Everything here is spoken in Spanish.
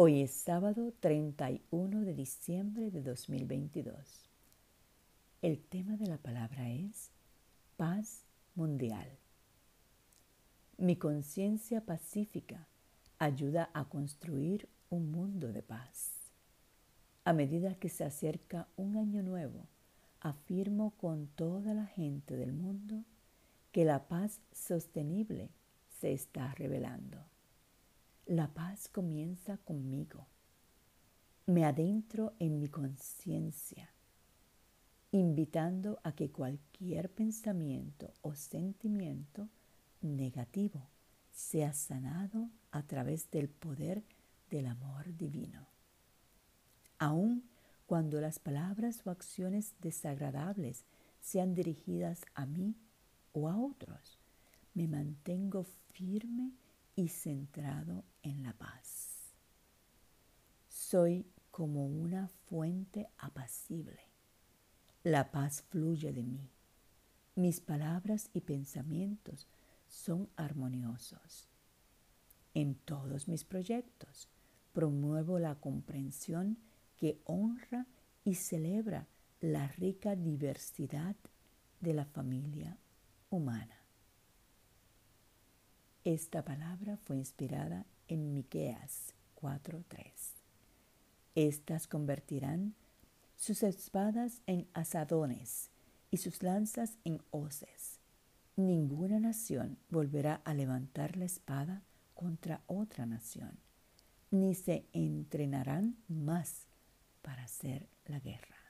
Hoy es sábado 31 de diciembre de 2022. El tema de la palabra es paz mundial. Mi conciencia pacífica ayuda a construir un mundo de paz. A medida que se acerca un año nuevo, afirmo con toda la gente del mundo que la paz sostenible se está revelando. La paz comienza conmigo. Me adentro en mi conciencia, invitando a que cualquier pensamiento o sentimiento negativo sea sanado a través del poder del amor divino. Aun cuando las palabras o acciones desagradables sean dirigidas a mí o a otros, me mantengo firme y centrado. Soy como una fuente apacible. La paz fluye de mí. Mis palabras y pensamientos son armoniosos. En todos mis proyectos promuevo la comprensión que honra y celebra la rica diversidad de la familia humana. Esta palabra fue inspirada en Miqueas 4:3. Estas convertirán sus espadas en asadones y sus lanzas en hoces. Ninguna nación volverá a levantar la espada contra otra nación, ni se entrenarán más para hacer la guerra.